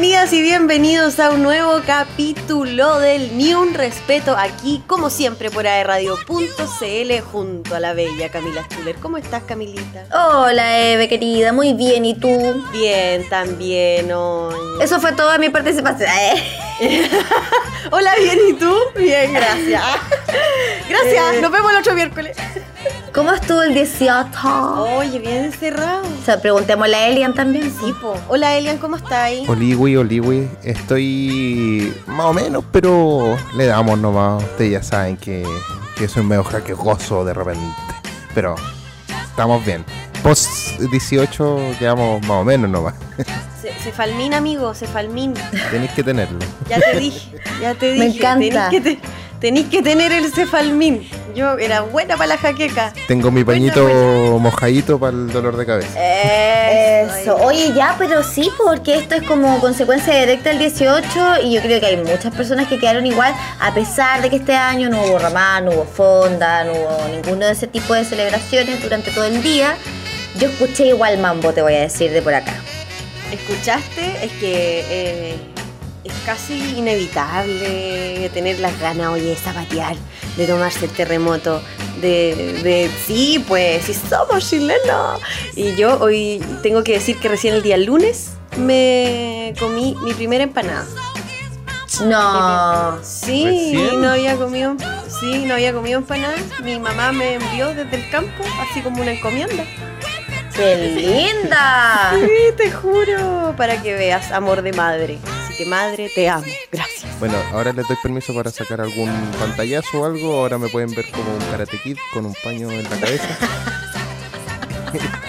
Bienvenidas y bienvenidos a un nuevo capítulo del Ni un Respeto aquí, como siempre, por aerradio.cl junto a la bella Camila Schuller. ¿Cómo estás, Camilita? Hola, Eve, querida. Muy bien. ¿Y tú? Bien, también. hoy. Eso fue toda mi participación. Eh. Hola, bien, ¿y tú? Bien, gracias. Gracias, Eh. nos vemos el otro miércoles. ¿Cómo estuvo el 18? Oye, bien encerrado. O sea, preguntémosle a Elian también. Sí, po. Hola, Elian, ¿cómo Oliwi, Oliwi, estoy más o menos, pero le damos nomás. Ustedes ya saben que, que soy medio jaquecoso de repente. Pero estamos bien. Post 18 quedamos más o menos nomás. Se, Cefalmín, amigo, Cefalmín. Tenéis que tenerlo. Ya te dije, ya te dije. Me encanta. Tenéis que, te- tenéis que tener el Cefalmín. Yo era buena para la jaqueca. Tengo mi pañito buena. mojadito para el dolor de cabeza. Eso. Oye, ya, pero sí, porque esto es como consecuencia directa del 18 y yo creo que hay muchas personas que quedaron igual, a pesar de que este año no hubo ramán, no hubo fonda, no hubo ninguno de ese tipo de celebraciones durante todo el día. Yo escuché igual mambo, te voy a decir, de por acá. ¿Escuchaste? Es que eh, es casi inevitable tener las ganas, oye, de zapatear, de tomarse el terremoto, de, de sí, pues, si somos chilenos. Y yo hoy tengo que decir que recién el día lunes me comí mi primera empanada. No. Sí, ¿Recién? no había comido, sí, no había comido empanada. Mi mamá me envió desde el campo, así como una encomienda. ¡Qué linda! Sí, te juro, para que veas, amor de madre. Que madre, te amo. Gracias. Bueno, ahora les doy permiso para sacar algún pantallazo o algo. Ahora me pueden ver como un karate kid con un paño en la cabeza.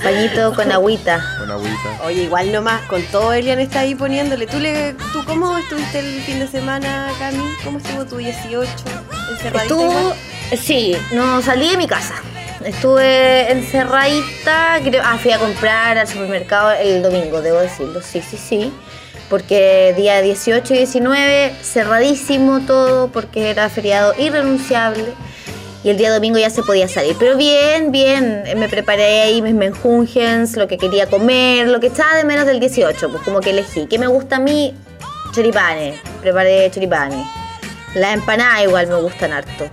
Pañito con agüita. Con agüita. Oye, igual nomás, con todo Elian está ahí poniéndole. ¿Tú, le, ¿Tú cómo estuviste el fin de semana, Cami? ¿Cómo estuvo tu 18? ¿Encerradita Estuvo, sí, no salí de mi casa. Estuve encerradita, creo, ah, fui a comprar al supermercado el domingo, debo decirlo, sí, sí, sí. Porque día 18 y 19, cerradísimo todo, porque era feriado irrenunciable. Y el día domingo ya se podía salir. Pero bien, bien, me preparé ahí mis menjungens, lo que quería comer, lo que echaba de menos del 18, pues como que elegí. ¿Qué me gusta a mí? Choripanes, preparé choripanes. Las empanadas igual me gustan harto.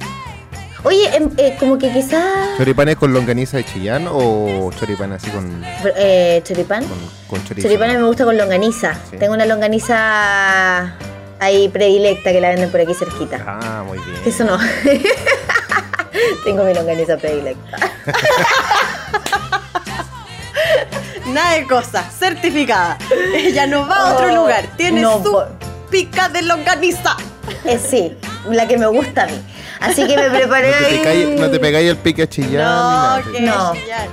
Oye, em, eh, como que quizás... ¿Choripanes con longaniza de Chillán o choripanes así con, Eh, choripán. con, con chorizo? Choripanes me gusta con longaniza. Sí. Tengo una longaniza ahí predilecta que la venden por aquí cerquita. Ah, muy bien. Eso no. Tengo mi longaniza predilecta. Nada de cosas, certificada. Ella no va a otro Oh, lugar. Tiene no su pica de longaniza. Eh, sí, la que me gusta a mí. Así que me preparé No te, ahí. pecáis, no te pegáis el pique a ni nada. No, que No. chillar.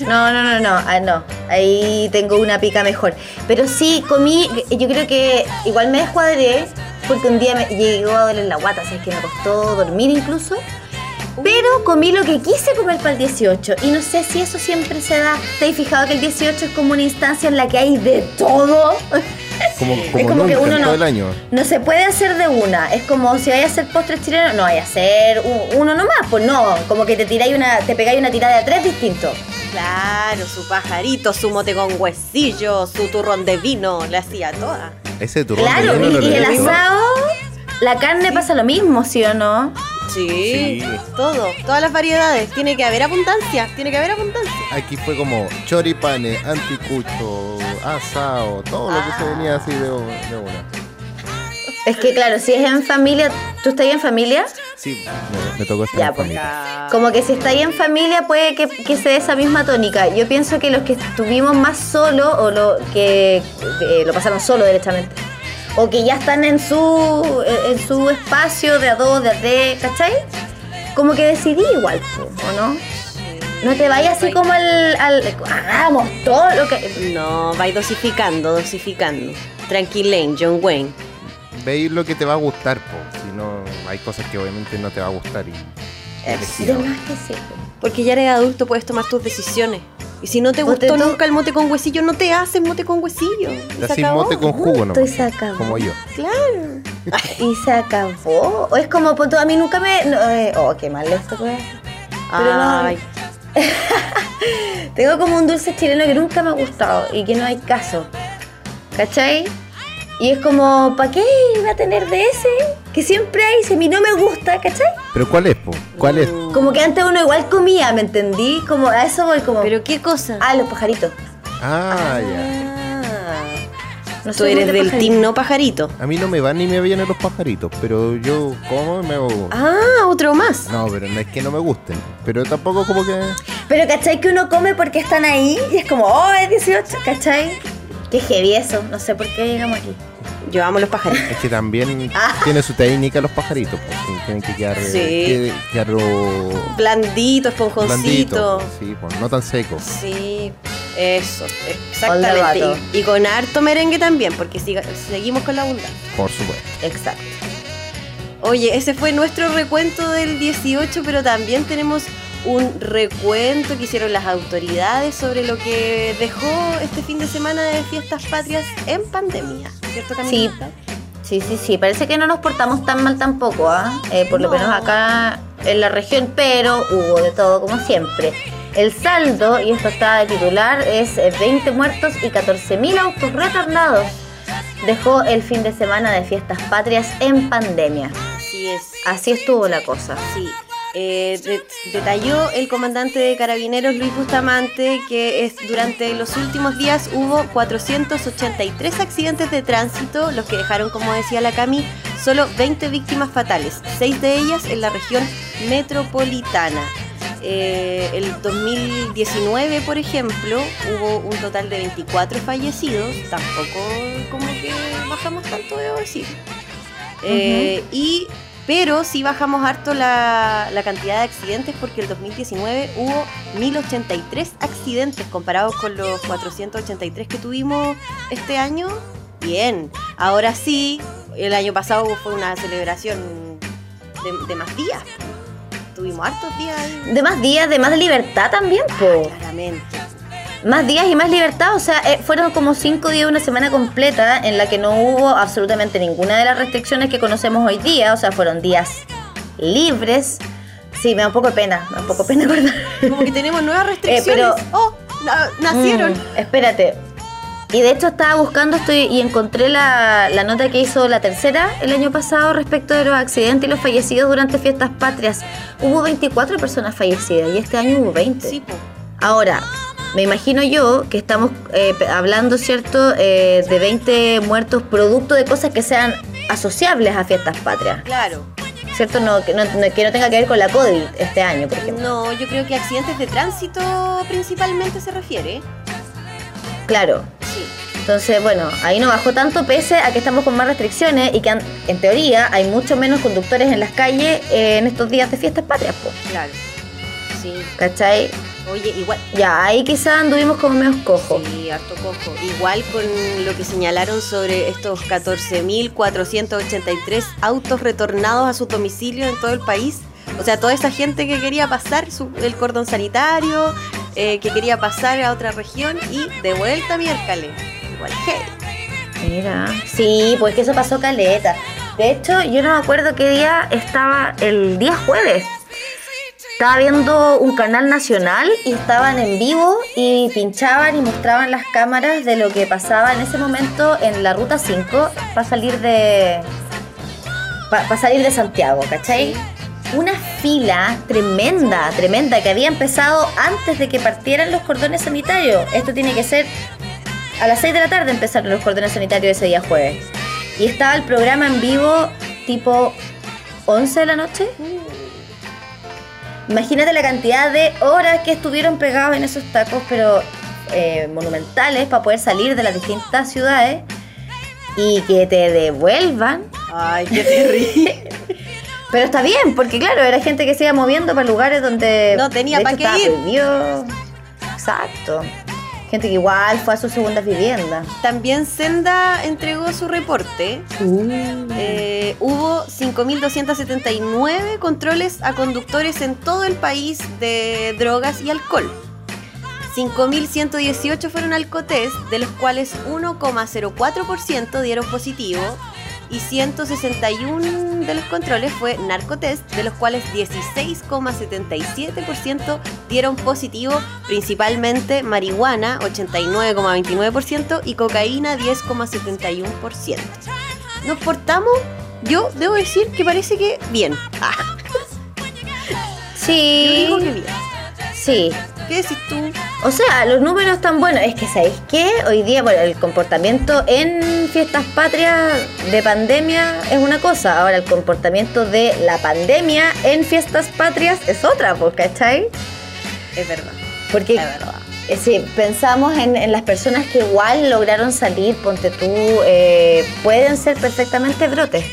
No, no, no, no, ah, no. Ahí tengo una pica mejor. Pero sí, comí, yo creo que igual me descuadré porque un día me llegó a doler la guata, sabes que me costó dormir incluso. Pero comí lo que quise comer para el 18 y no sé si eso siempre se da. ¿Te has fijado que el 18 es como una instancia en la que hay de todo? Como, Es como, que uno no- todo el año. No se puede hacer de una. Es como si vayas a hacer postres chilenos, no vayas a hacer uno nomás, pues no. Como que te tiráis una, te pegáis una tirada de tres distintos. Claro, su pajarito, su mote con huesillo, su turrón de vino, le hacía toda. Ese turrón de Claro, vino y, lo y el asado, la carne pasa lo mismo, ¿sí o no? Sí, Sí. todo, todas las variedades. Tiene que haber abundancia, tiene que haber abundancia. Aquí fue como choripanes, anticucho, asado, todo lo que se venía así de, de una. Es que claro, si es en familia, ¿tú estás ahí en familia? Sí, me, me tocó estar Ya, en pues. familia. Como que si está ahí en familia puede que, que se dé esa misma tónica. Yo pienso que los que estuvimos más solos o lo que que lo pasaron solo derechamente. O que ya están en su en su espacio de a dos, de a tres, ¿cachai? Como que decidí igual, po, ¿o no? No te vayas así como al, al hagamos todo lo que No, vais dosificando, dosificando. Tranquilén, John Wayne. Veis lo que te va a gustar, po. Si no, hay cosas que obviamente no te va a gustar y. elegí, de ¿no? más que sí. Po. Porque ya eres adulto, puedes tomar tus decisiones. Y si no te Pues te gustó nunca el mote con huesillo, no te haces mote con huesillo. Y Te se haces acabó. mote con jugo, ¿no? Se acabó. Como yo. Claro. Y se acabó. O es como, pues, a mí nunca me. no, eh, oh, qué mal esto, pues. Pero no- Ay, Tengo como un dulce chileno que nunca me ha gustado y que no hay caso. ¿Cachai? Y es como, ¿para qué iba a tener de ese? Que siempre hay, si a mí no me gusta, ¿cachai? ¿Pero cuál es, po? ¿Cuál es? Como que antes uno igual comía, ¿me entendí? Como a eso voy como... ¿Pero qué cosa? Ah, los pajaritos. Ah, ya. Ah. No Tú eres del pajarito. team no pajarito. A mí no me van ni me vienen los pajaritos, pero yo como y me hago... Ah, otro más. No, pero no es que no me gusten. Pero tampoco como que... Pero ¿cachai que uno come porque están ahí? Y es como, oh, es 18, ¿cachai? Qué heavy eso, no sé por qué llegamos aquí. Yo amo los pajaritos. Es que también Ah. tiene su técnica los pajaritos, pues, tienen que quedar... Sí. Blandito, esponjoncito. blandito. Sí, pues, no tan seco. Sí, eso, exactamente. y con harto merengue también, porque siga- seguimos con la abundancia. Por supuesto. Exacto. Oye, ese fue nuestro recuento del 18, pero también tenemos un recuento que hicieron las autoridades sobre lo que dejó este fin de semana de fiestas patrias en pandemia. ¿Cierto, Camila? Sí, sí, sí. Parece que no nos portamos tan mal tampoco, ¿ah? Eh, por lo No. menos acá en la región, pero hubo de todo como siempre. El saldo, y esto está de titular, es eh, 20 muertos y 14.000 autos retornados. Dejó el fin de semana de fiestas patrias en pandemia. Así es. Así estuvo la cosa. Sí. Eh, de- detalló el comandante de carabineros Luis Bustamante que es, durante los últimos días hubo 483 accidentes de tránsito, los que dejaron, como decía la Cami, solo 20 víctimas fatales, 6 de ellas en la región metropolitana. Eh, el 2019, por ejemplo, hubo un total de 24 fallecidos, tampoco como que bajamos tanto, debo decir. Eh, y pero sí bajamos harto la, la cantidad de accidentes porque el 2019 hubo 1083 accidentes comparados con los 483 que tuvimos este año. Bien, ahora sí, el año pasado fue una celebración de, de más días. Tuvimos hartos días ahí, De más días, de más libertad también, po. claramente. Más días y más libertad, o sea, eh, fueron como cinco días, una semana completa en la que no hubo absolutamente ninguna de las restricciones que conocemos hoy día, o sea, fueron días libres. Sí, me da un poco de pena, me da un poco de pena acordar. Como que tenemos nuevas restricciones. pero- ¡Oh! na- nacieron. Mm, espérate. Y de hecho estaba buscando estoy, y encontré la, la nota que hizo la tercera el año pasado respecto de los accidentes y los fallecidos durante fiestas patrias. Hubo 24 personas fallecidas y este año hubo 20. Sí. Ahora, me imagino yo que estamos eh, hablando, ¿cierto?, eh, de 20 muertos producto de cosas que sean asociables a fiestas patrias, claro. ¿cierto? No, que, no, no- que no tenga que ver con la COVID este año, por ejemplo. No, yo creo que accidentes de tránsito principalmente se refiere. Claro. Sí. Entonces, bueno, ahí no bajó tanto pese a que estamos con más restricciones y que en teoría hay mucho menos conductores en las calles eh, en estos días de fiestas patrias, po, Claro. Sí. ¿cachai? Oye, igual. Ya, ahí quizás anduvimos como menos cojos. Sí, harto cojo. Igual con lo que señalaron sobre estos 14.483 autos retornados a su domicilio en todo el país. O sea, toda esa gente que quería pasar su- el cordón sanitario, eh, que quería pasar a otra región y de vuelta miércoles. Igual, hey. Mira. Sí, pues que eso pasó caleta. De hecho, yo no me acuerdo qué día estaba el día jueves. Estaba viendo un canal nacional y estaban en vivo y pinchaban y mostraban las cámaras de lo que pasaba en ese momento en la ruta 5 para salir de para salir de Santiago, ¿cachai? Una fila tremenda, tremenda, que había empezado antes de que partieran los cordones sanitarios. Esto tiene que ser a las 6 de la tarde empezaron los cordones sanitarios ese día jueves. Y estaba el programa en vivo tipo 11 de la noche. Imagínate la cantidad de horas que estuvieron pegados en esos tacos, pero eh, monumentales, para poder salir de las distintas ciudades y que te devuelvan. Ay, qué terrible. Pero está bien, porque claro, era gente que se iba moviendo para lugares donde No tenía de pa' hecho, qué ir. Exacto. Gente que igual fue a su segunda vivienda. También Senda entregó su reporte. Eh, hubo 5.279 controles a conductores en todo el país de drogas y alcohol. 5.118 fueron alcotest, de los cuales 1,04% dieron positivo y 161 de los controles fue narcotest, de los cuales 16,77% dieron positivo, principalmente marihuana 89,29% y cocaína 10,71%. Nos portamos, yo debo decir que parece que bien. Ah, Sí. yo digo que bien. Sí. ¿Qué decís tú? O sea, los números están buenos. Es que, ¿sabéis qué? Hoy día, bueno, el comportamiento en fiestas patrias de pandemia es una cosa. Ahora, el comportamiento de la pandemia en fiestas patrias es otra, pues, ¿cachai? Es verdad. Porque Es verdad. eh, si pensamos en, en las personas que igual lograron salir, ponte tú, eh, pueden ser perfectamente brotes.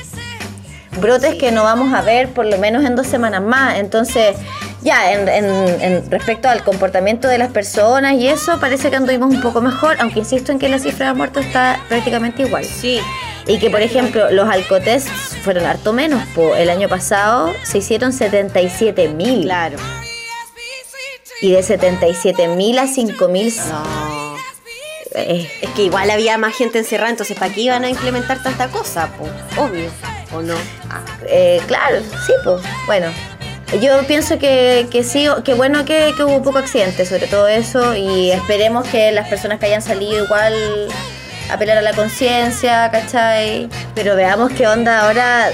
Brotes Sí. que no vamos a ver por lo menos en dos semanas más. Entonces, ya, en, en- en respecto al comportamiento de las personas y eso, parece que anduvimos un poco mejor, aunque insisto en que la cifra de muertos está prácticamente igual. Sí. Y que, por ejemplo, los alcotests fueron harto menos. po. El año pasado se hicieron 77 mil. Claro. Y de 77 mil a 5 mil. No. eh, Es que igual había más gente encerrada, entonces ¿para qué iban a implementar tanta cosa? Po? Obvio. ¿O no? Ah, eh, claro, sí, pues. Bueno, yo pienso que, que sí, que bueno que, hubo poco accidente, sobre todo eso, y esperemos que las personas que hayan salido igual apelar a la conciencia, ¿cachai? Pero veamos qué onda ahora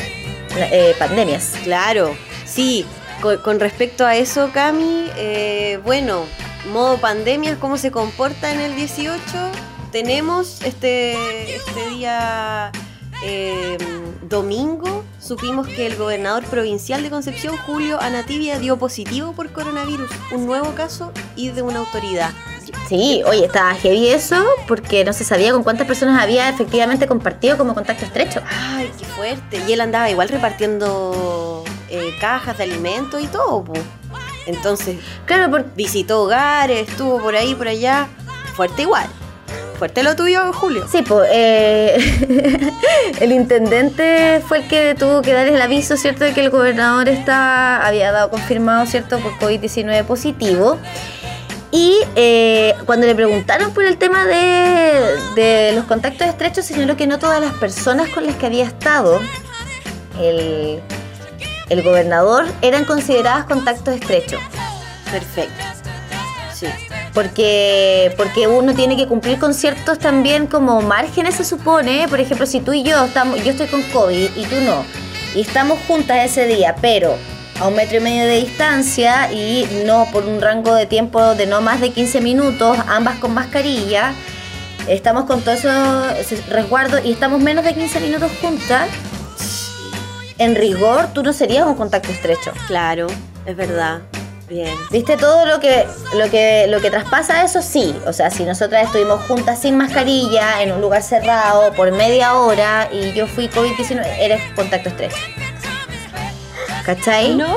eh, pandemias. Claro, sí. Con, con respecto a eso, Cami, eh, bueno, modo pandemia, ¿cómo se comporta en el 18? Tenemos este, este día eh, domingo, supimos que el gobernador provincial de Concepción, Julio Anatibia, dio positivo por coronavirus, un nuevo caso y de una autoridad. Sí, oye, estaba heavy eso, porque no se sabía con cuántas personas había efectivamente compartido como contacto estrecho. Ay, qué fuerte. Y él andaba igual repartiendo eh, cajas de alimentos y todo, po. Entonces, Claro, por, visitó hogares, estuvo por ahí, por allá. Fuerte igual. Fuerte lo tuyo, Julio. Sí, pues el intendente fue el que tuvo que dar el aviso, ¿cierto?, de que el gobernador está, había dado confirmado, ¿cierto?, por COVID-19 positivo. Y eh, cuando le preguntaron por el tema de, de los contactos estrechos, señaló que no todas las personas con las que había estado el, el gobernador eran consideradas contactos estrechos. Perfecto. Porque, porque uno tiene que cumplir con ciertos también como márgenes se supone. Por ejemplo, si tú y yo estamos, yo estoy con COVID y tú no, y estamos juntas ese día, pero a un metro y medio de distancia y no por un rango de tiempo de no más de 15 minutos, ambas con mascarilla, estamos con todo eso ese resguardo y estamos menos de 15 minutos juntas, en rigor tú no serías un contacto estrecho. Claro, es verdad. Bien. ¿Viste todo lo que, lo que lo que traspasa eso? Sí. O sea, si nosotras estuvimos juntas sin mascarilla, en un lugar cerrado, por media hora, y yo fui COVID-19, eres contacto estrecho. ¿Cachai? No.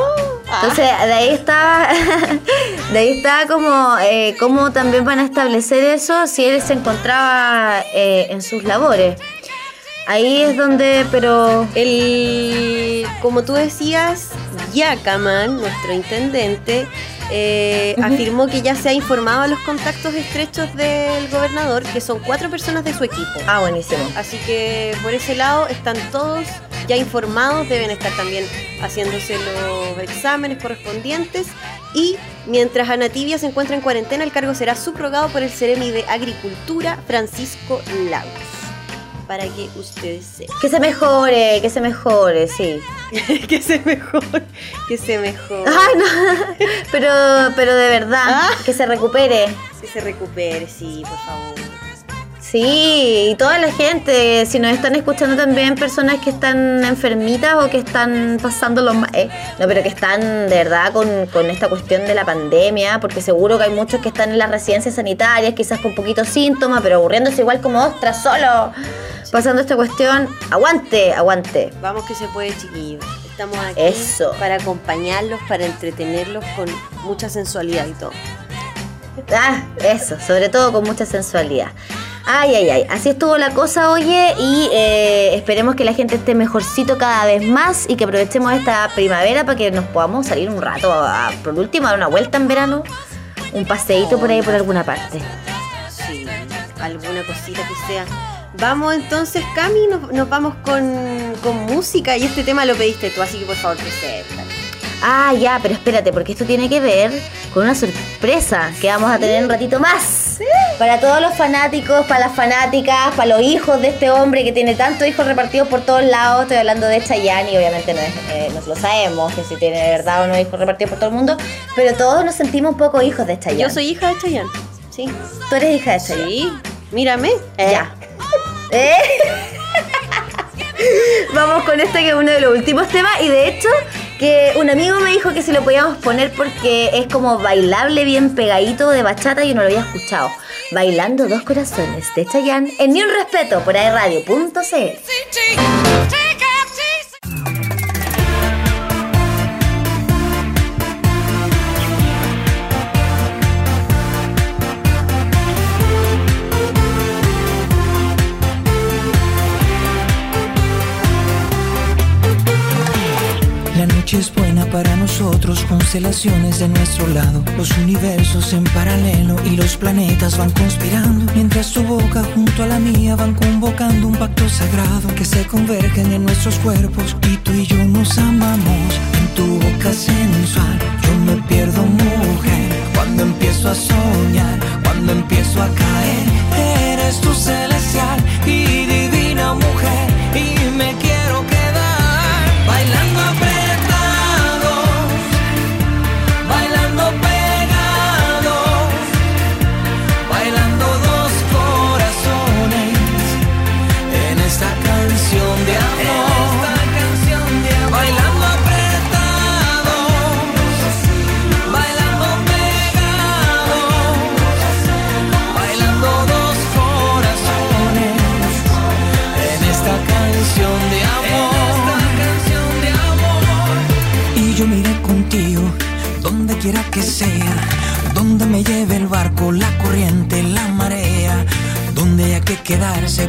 Entonces, de ahí está, de ahí está como, eh, cómo también van a establecer eso si él se encontraba eh, en sus labores. Ahí es donde, pero El, como tú decías, Yacaman, nuestro intendente, eh, afirmó que ya se ha informado a los contactos estrechos del gobernador, que son cuatro personas de su equipo. Ah, buenísimo. Así que por ese lado están todos ya informados, deben estar también haciéndose los exámenes correspondientes y mientras Ana Tibia se encuentra en cuarentena, el cargo será subrogado por el Ceremi de Agricultura Francisco Lagos. Para que ustedes sepan. Que se mejore, que se mejore, sí. que se mejor, que se mejor. Ay, no. Pero, pero de verdad, Ah. que se recupere. Que se recupere, sí, por favor. Sí, y toda la gente, si nos están escuchando también personas que están enfermitas o que están pasando los eh, no, pero que están de verdad con, con esta cuestión de la pandemia, porque seguro que hay muchos que están en las residencias sanitarias, quizás con poquitos síntomas, pero aburriéndose igual como ostras, solo pasando esta cuestión. Aguante, aguante. Vamos que se puede, chiquillos. Estamos aquí Eso. para acompañarlos, para entretenerlos con mucha sensualidad y todo. Ah, eso, sobre todo con mucha sensualidad. Ay, ay, ay, así estuvo la cosa, oye, y eh, esperemos que la gente esté mejorcito cada vez más y que aprovechemos esta primavera para que nos podamos salir un rato, a- por último, a dar una vuelta en verano, un paseíto por ahí por alguna parte. Sí, alguna cosita que sea Vamos entonces, Cami, nos, nos vamos con, con música y este tema lo pediste tú, así que por favor presenta. Ah, ya, pero espérate, porque esto tiene que ver con una sorpresa que vamos a tener un ratito más. Para todos los fanáticos, para las fanáticas, para los hijos de este hombre que tiene tantos hijos repartidos por todos lados. Estoy hablando de Chayanne y obviamente no, es, eh, lo sabemos, que si tiene de verdad o no hijos repartidos por todo el mundo. Pero todos nos sentimos un poco hijos de Chayanne. Yo soy hija de Chayanne. Sí. Tú eres hija de Chayanne. Sí. Mírame. Eh. Ya. ¿Eh? Vamos con este que es uno de los últimos temas y de hecho que un amigo me dijo que si lo podíamos poner porque es como bailable bien pegadito de bachata y yo no lo había escuchado. Bailando dos corazones de Chayanne en Ni un Respeto por airradio.cl. para nosotros, constelaciones de nuestro lado, los universos en paralelo y los planetas van conspirando, mientras tu boca junto a la mía van convocando un pacto sagrado que se convergen en nuestros cuerpos y tú y yo nos amamos. En tu boca sensual yo me pierdo mujer, cuando empiezo a soñar, cuando empiezo a caer, eres tu celestial y divina mujer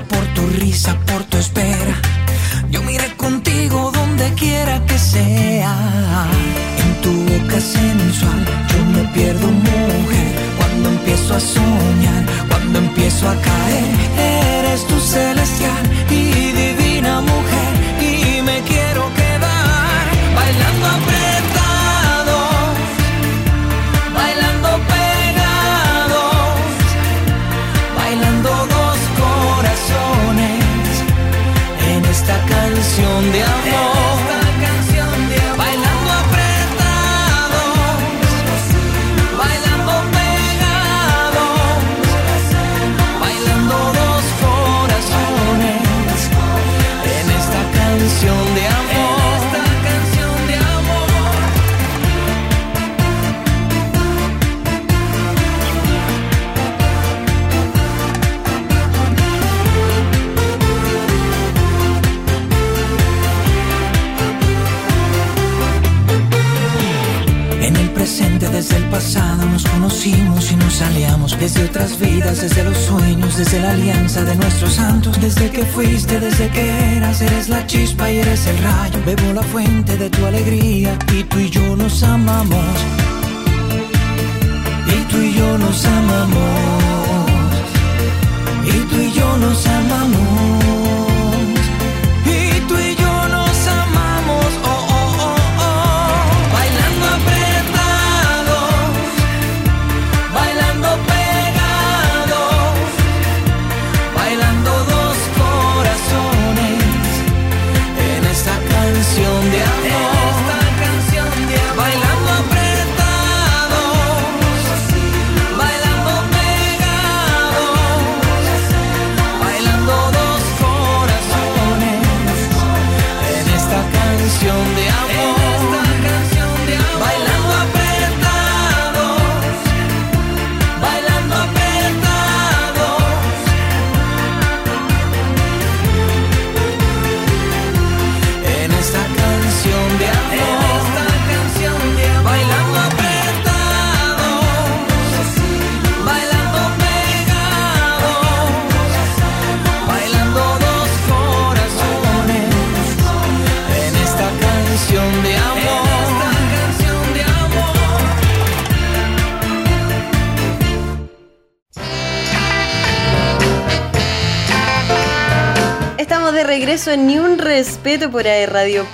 por tu risa, Ni un Respeto por aerradio.cl.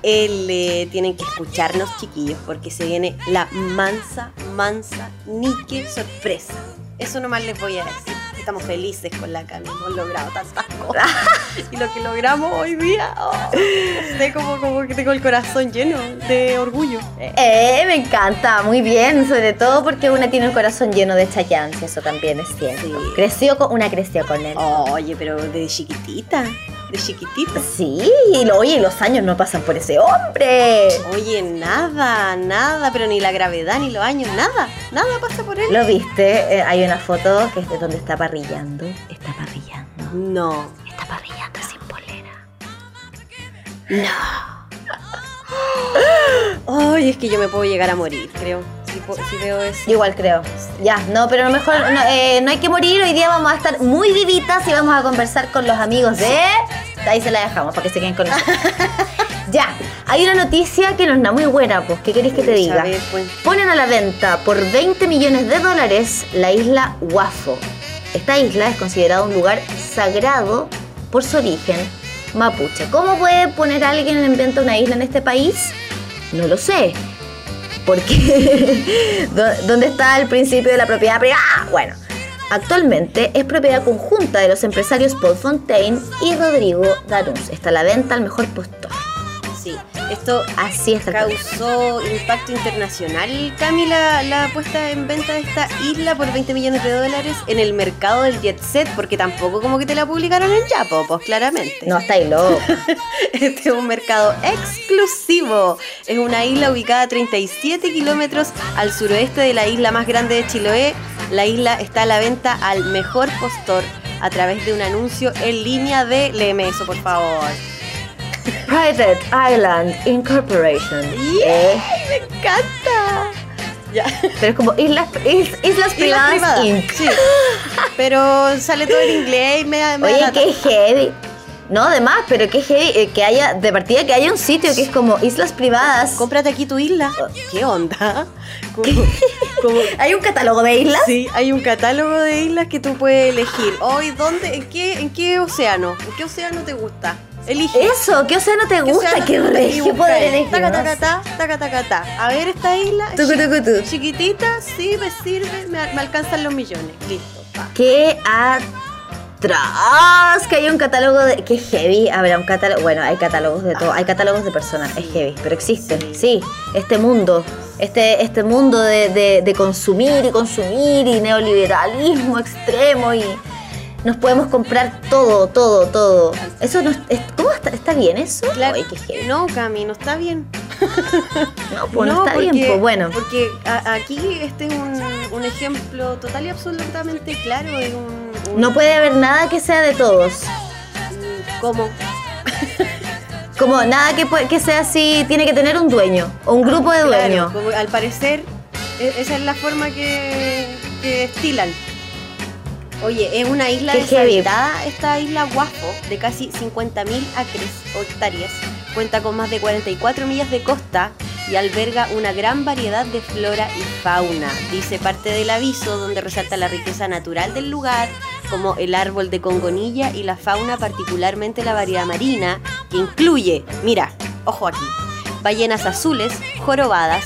Tienen que escucharnos, chiquillos, porque se viene la mansa, mansa, nique sorpresa. Eso nomás les voy a decir. Estamos felices con la Cami, hemos logrado tantas cosas. y lo que logramos hoy día, oh, como, como que tengo el corazón lleno de orgullo. Eh, me encanta, muy bien, sobre todo porque una tiene el corazón lleno de Chayanne, si eso también es cierto. Sí. Creció con, una creció con él. Oye, pero de chiquitita, de chiquitita. Sí, y lo- oye, los años no pasan por ese hombre. Oye, nada, nada, pero ni la gravedad, ni los años, nada, nada pasa por él. ¿Lo viste? Eh, hay una foto que es de donde está parrillando. Está parrillando. No. Está parrillando sin polera. Ay, es que yo me puedo llegar a morir, creo. Si, veo eso. Igual creo. Ya, no, pero a lo mejor no, eh, no hay que morir. Hoy día vamos a estar muy vivitas y vamos a conversar con los amigos de. Ahí se la dejamos para que se queden con nosotros. ya, hay una noticia que no está muy buena, pues. ¿Qué querés que te diga? ver, pues. Ponen a la venta por 20 millones de dólares la isla Huafo. Esta isla es considerada un lugar sagrado por su origen mapuche. ¿Cómo puede poner alguien en venta una isla en este país? No lo sé. Porque ¿dó- ¿dónde está el principio de la propiedad privada? Bueno, actualmente es propiedad conjunta de los empresarios Paul Fontaine y Rodrigo Danuns. Está a la venta al mejor postor. Esto Así causó impacto internacional, Cami, la, puesta en venta de esta isla por 20 millones de dólares en el mercado del jet set, porque tampoco como que te la publicaron en Yapo, pues claramente. No, está ahí loco. Este es un mercado exclusivo. Es una isla ubicada a 37 kilómetros al suroeste de la isla más grande de Chiloé. La isla está a la venta al mejor postor a través de un anuncio en línea de... Léeme eso, por favor. Private Island Incorporation. Eh, ¡Me encanta! Ya. pero es como Islas, is- islas Privadas privadas, Inc. Sí. Pero sale todo en inglés y me me Oye, qué heavy. No, además, pero qué heavy eh, que haya, de partida que haya un sitio que es como Islas Privadas. Cómprate aquí tu isla. ¿Qué onda? Como- como- ¿Hay un catálogo de islas? Sí, hay un catálogo de islas que tú puedes elegir. Hoy, ¿dónde? ¿En qué, ¿En qué océano? ¿En qué océano te gusta? Elige. Eso, ¿qué océano te gusta? Qué regio poder elegir. Taca, taca, ta, taca, taca, ta. A ver, esta isla. Tucu, tucu, tu. Chiquitita, sí, me sirve, me, me alcanzan los millones. Listo, pa. Qué atrás que hay un catálogo de. Qué heavy. Habrá un catálogo. Bueno, hay catálogos de todo. Hay catálogos de personas. Es heavy. Pero existen. Sí. Sí. Este mundo. Este, este mundo de, de- de consumir y consumir y neoliberalismo extremo y. Nos podemos comprar todo, todo, todo. Eso no es- ¿Cómo está, está bien eso? Claro. Ay, qué heavy. No, Cami, no está bien. No, pues no, está bien, pues bueno. Porque a- aquí este es un, un ejemplo total y absolutamente claro de un. un- No puede haber nada que sea de todos. ¿Cómo? Como nada que, que sea así, tiene que tener un dueño o un grupo de dueños. al parecer, e- esa es la forma que, que estilan. Oye, es una isla deshabitada, esta isla Guafo, de casi 50.000 acres o hectáreas. Cuenta con más de 44 millas de costa y alberga una gran variedad de flora y fauna. Dice parte del aviso donde resalta la riqueza natural del lugar, como el árbol de congonilla y la fauna, particularmente la variedad marina, que incluye, mira, ojo aquí, ballenas azules, jorobadas,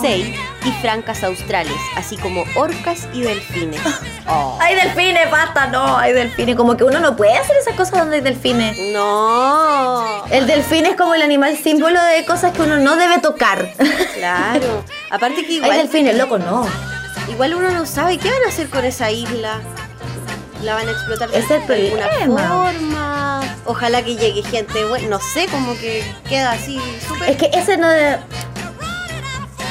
sei y francas australes, así como orcas y delfines. Oh. Hay delfines, basta, no, hay delfines. Como que uno no puede hacer esas cosas donde hay delfines. No, El delfín es como el animal símbolo de cosas que uno no debe tocar. claro. Aparte que Hay igual, delfines, loco, no. igual uno no sabe qué van a hacer con esa isla. La van a explotar de, de alguna forma. Ojalá que llegue gente, bueno, no sé, como que queda así súper. Es que ese no debe...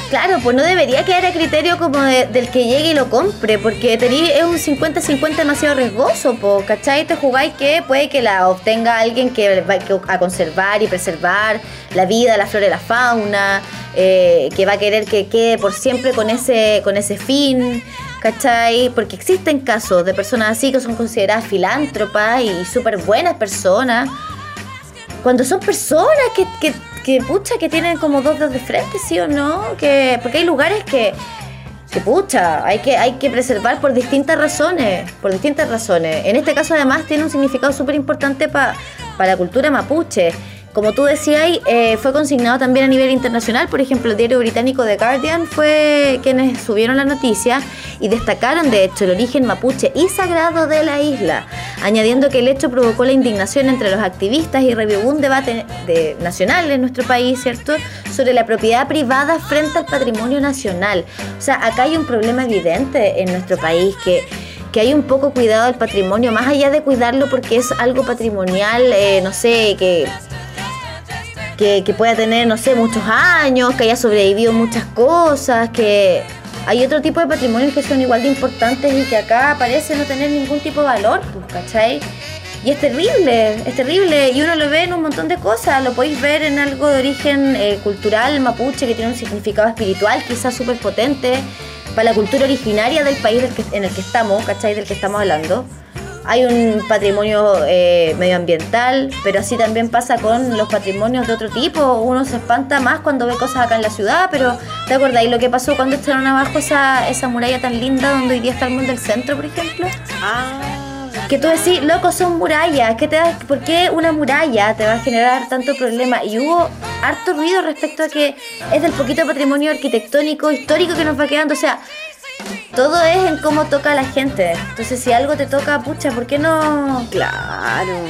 Claro, pues no debería quedar a criterio como de- del que llegue y lo compre, porque tení- es un 50-50 demasiado riesgoso, po, ¿cachai? Te jugáis que puede que la obtenga alguien que va a conservar y preservar la vida, la flora y la fauna, eh, que va a querer que quede por siempre con ese, con ese fin, ¿cachai? Porque existen casos de personas así que son consideradas filántropas y súper buenas personas cuando son personas que, que, que, pucha, que tienen como dos dedos de frente, ¿sí o no? Que, porque hay lugares que, que pucha, hay que, hay que preservar por distintas razones, por distintas razones. En este caso además tiene un significado súper importante para la cultura mapuche. Como tú decías, eh, fue consignado también a nivel internacional. Por ejemplo, el diario británico The Guardian fue quienes subieron la noticia y destacaron, de hecho, el origen mapuche y sagrado de la isla, añadiendo que el hecho provocó la indignación entre los activistas y revivió un debate de, nacional en nuestro país, ¿cierto?, sobre la propiedad privada frente al patrimonio nacional. O sea, acá hay un problema evidente en nuestro país que que hay un poco cuidado del patrimonio, más allá de cuidarlo porque es algo patrimonial, eh, no sé, que que, pueda tener, no sé, muchos años, que haya sobrevivido muchas cosas, que hay otro tipo de patrimonios que son igual de importantes y que acá parece no tener ningún tipo de valor, pues, ¿cachai? Y es terrible, es terrible. Y uno lo ve en un montón de cosas. Lo podéis ver en algo de origen eh, cultural mapuche que tiene un significado espiritual quizás súper potente para la cultura originaria del país en el que estamos, ¿cachai? Del que estamos hablando hay un patrimonio eh, medioambiental, pero así también pasa con los patrimonios de otro tipo. Uno se espanta más cuando ve cosas acá en la ciudad, pero ¿te acordáis lo que pasó cuando echaron abajo esa, esa muralla tan linda donde hoy día está el mundo del centro, por ejemplo? Ah. Que tú decís, loco, son murallas. ¿Qué te ¿Por qué una muralla te va a generar tanto problema? Y hubo harto ruido respecto a que es del poquito patrimonio arquitectónico, histórico que nos va quedando. O sea, todo es en cómo toca a la gente. Entonces, si algo te toca, pucha, ¿por qué no? Claro.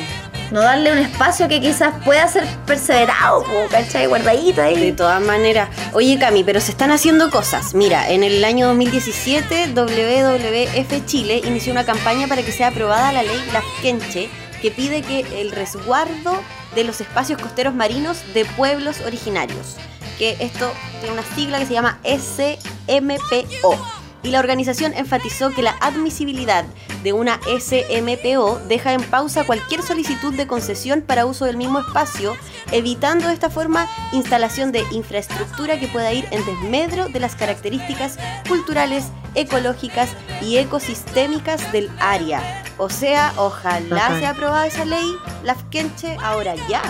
No darle un espacio que quizás pueda ser perseverado, ¿cachai? Guardadito ahí. De todas maneras. Oye, Cami, pero se están haciendo cosas. Mira, en el año 2017, WWF Chile inició una campaña para que sea aprobada la ley Lafkenche, que pide que el resguardo de los espacios costeros marinos de pueblos originarios. Que esto tiene una sigla que se llama SMPO y la organización enfatizó que la admisibilidad de una SMPO deja en pausa cualquier solicitud de concesión para uso del mismo espacio, evitando de esta forma instalación de infraestructura que pueda ir en desmedro de las características culturales, ecológicas y ecosistémicas del área. O sea, ojalá sea aprobada esa ley, la FKenche, ahora ya,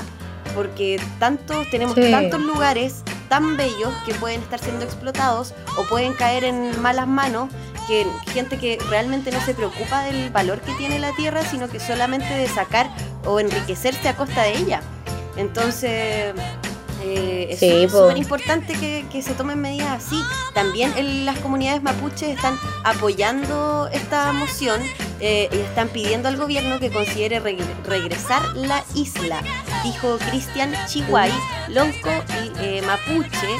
porque tantos, tenemos tantos lugares tan bellos que pueden estar siendo explotados o pueden caer en malas manos que gente que realmente no se preocupa del valor que tiene la tierra, sino que solamente de sacar o enriquecerse a costa de ella. Entonces, eh, es súper importante que, se tomen medidas así. También las comunidades mapuches están apoyando esta moción eh, y están pidiendo al gobierno que considere regresar la isla, dijo Cristian Chihuay, Lonco y eh, Mapuche,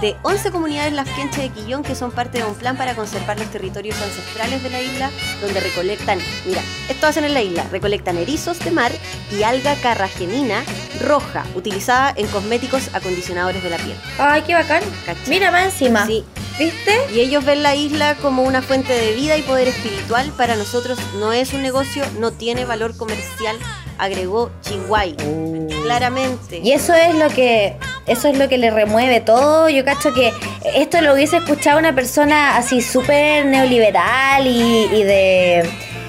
de 11 comunidades lafkenche de Quillón que son parte de un plan para conservar los territorios ancestrales de la isla, donde recolectan, mira, esto hacen en la isla, recolectan erizos de mar y alga carragenina roja, utilizada en cosméticos acondicionadores de la piel. Ay, qué bacán. Mira, va encima. Sí. ¿Viste? Y ellos ven la isla como una fuente de vida y poder espiritual. Para nosotros no es un negocio, no tiene valor comercial, agregó Chihuay. Oh. Claramente. Y eso es lo que eso es lo que le remueve todo. Yo cacho que esto lo hubiese escuchado una persona así súper neoliberal y, de,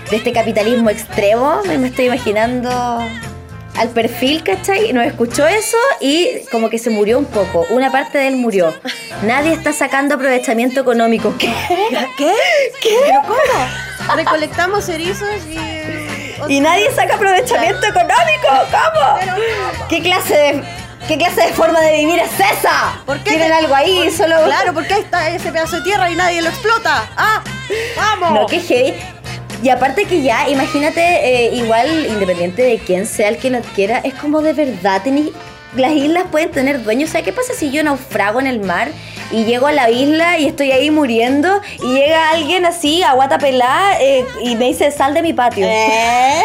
de, este capitalismo extremo. Me estoy imaginando al perfil, ¿cachai? Nos escuchó eso y como que se murió un poco. Una parte de él murió. Nadie está sacando aprovechamiento económico. ¿Qué? ¿Qué? ¿Qué? ¿Pero cómo? Recolectamos erizos y... Y nadie saca aprovechamiento económico. ¿Cómo? ¿Qué clase de ¿Qué clase de forma de vivir es esa? ¿Por qué? ¿Tienen algo ahí? solo... Claro, porque ahí está ese pedazo de tierra y nadie lo explota. ¡Ah! ¡Vamos! No, qué heavy. Y aparte que ya, imagínate, eh, igual, independiente de quién sea el que lo adquiera, es como de verdad, las islas pueden tener dueños. O sea, ¿qué pasa si yo naufrago en el mar y llego a la isla y estoy ahí muriendo y llega alguien así, a guata pelada, eh, y me dice, sal de mi patio? ¿Eh?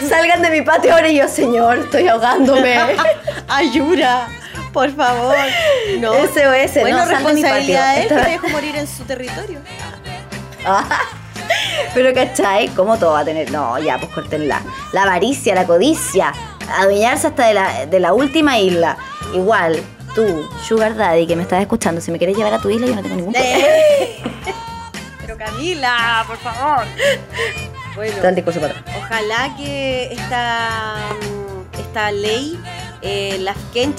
Salgan de mi patio ahora y yo, señor, estoy ahogándome. Ayuda por favor. No. SOS, bueno, no, responsabilidad de él que dejo morir en su territorio. Pero ¿cachai? ¿Cómo todo va a tener? No, ya, pues cortenla. La avaricia, la codicia, adueñarse hasta de la, de la última isla. Igual, tú, Sugar Daddy, que me estás escuchando, si me quieres llevar a tu isla, yo no tengo ningún problema. Pero Camila, por favor. Bueno, ojalá que esta, esta ley eh, la